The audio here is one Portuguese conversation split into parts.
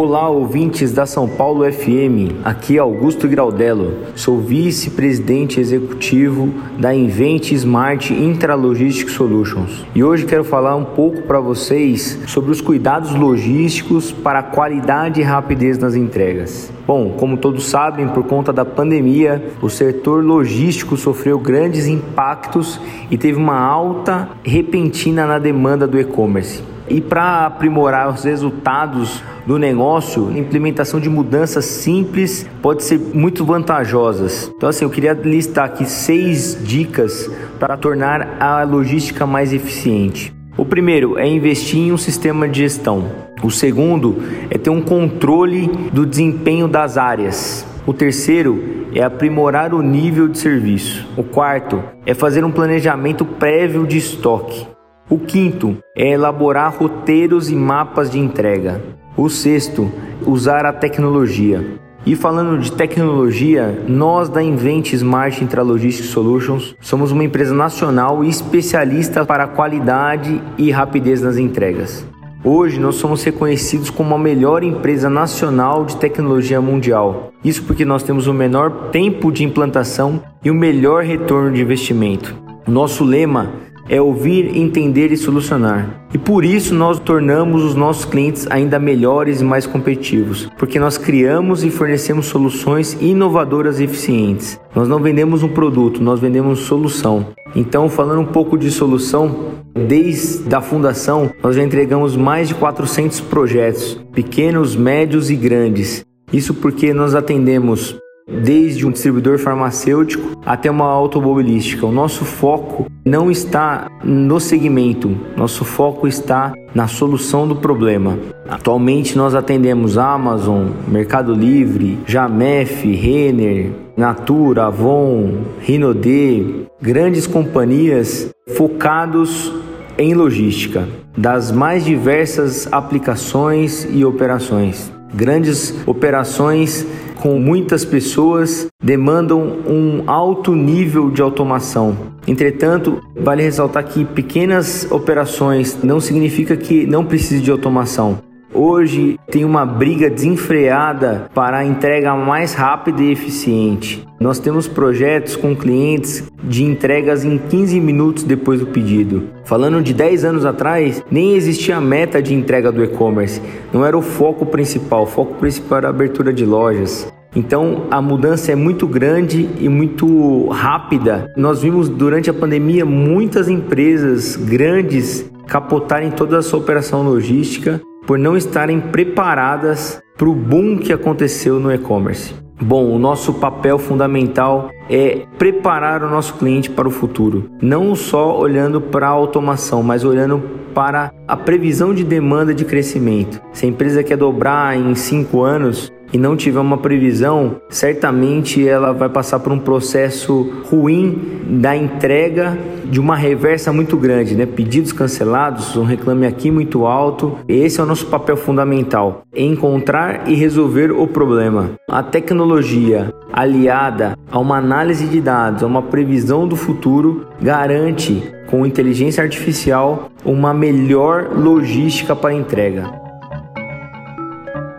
Olá, ouvintes da São Paulo FM. Aqui é Augusto Graudello. Sou vice-presidente executivo da Invent Smart Intralogistic Solutions. E hoje quero falar um pouco para vocês sobre os cuidados logísticos para qualidade e rapidez nas entregas. Bom, como todos sabem, por conta da pandemia, o setor logístico sofreu grandes impactos e teve uma alta repentina na demanda do e-commerce. E para aprimorar os resultados do negócio, a implementação de mudanças simples pode ser muito vantajosas. Então, assim, eu queria listar aqui seis dicas para tornar a logística mais eficiente. O primeiro é investir em um sistema de gestão. O segundo é ter um controle do desempenho das áreas. O terceiro é aprimorar o nível de serviço. O quarto é fazer um planejamento prévio de estoque. O quinto é elaborar roteiros e mapas de entrega. O sexto, usar a tecnologia. E falando de tecnologia, nós da Invent Smart Intralogistics Solutions somos uma empresa nacional e especialista para qualidade e rapidez nas entregas. Hoje nós somos reconhecidos como a melhor empresa nacional de tecnologia mundial. Isso porque nós temos o menor tempo de implantação e o melhor retorno de investimento. Nosso lema é ouvir, entender e solucionar. E por isso nós tornamos os nossos clientes ainda melhores e mais competitivos, porque nós criamos e fornecemos soluções inovadoras e eficientes. Nós não vendemos um produto, nós vendemos solução. Então, falando um pouco de solução, desde a fundação, nós já entregamos mais de 400 projetos, pequenos, médios e grandes. Isso porque nós atendemos desde um distribuidor farmacêutico até uma automobilística. O nosso foco não está no segmento, nosso foco está na solução do problema. Atualmente nós atendemos Amazon, Mercado Livre, Jamef, Renner, Natura, Avon, Rinode, grandes companhias focados em logística, das mais diversas aplicações e operações. Grandes operações com muitas pessoas demandam um alto nível de automação. Entretanto, vale ressaltar que pequenas operações não significa que não precise de automação. Hoje tem uma briga desenfreada para a entrega mais rápida e eficiente. Nós temos projetos com clientes de entregas em 15 minutos depois do pedido. Falando de 10 anos atrás, nem existia meta de entrega do e-commerce. Não era o foco principal. O foco principal era a abertura de lojas. Então a mudança é muito grande e muito rápida. Nós vimos durante a pandemia muitas empresas grandes capotarem toda a sua operação logística por não estarem preparadas para o boom que aconteceu no e-commerce. Bom, o nosso papel fundamental é preparar o nosso cliente para o futuro, não só olhando para a automação, mas olhando para a previsão de demanda de crescimento. Se a empresa quer dobrar em cinco anos, e não tiver uma previsão, certamente ela vai passar por um processo ruim da entrega de uma reversa muito grande, né? Pedidos cancelados, um reclame aqui muito alto. Esse é o nosso papel fundamental: encontrar e resolver o problema. A tecnologia aliada a uma análise de dados, a uma previsão do futuro, garante com inteligência artificial uma melhor logística para entrega.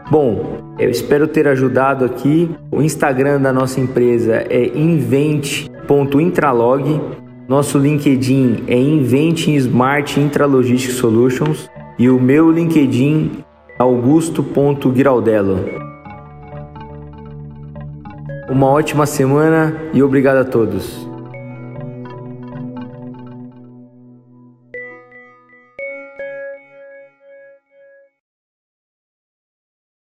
Bom, eu espero ter ajudado aqui. O Instagram da nossa empresa é invent.intralog. Nosso LinkedIn é Invent Smart Intralogistic Solutions e o meu LinkedIn augusto.giraldello. Uma ótima semana e obrigado a todos.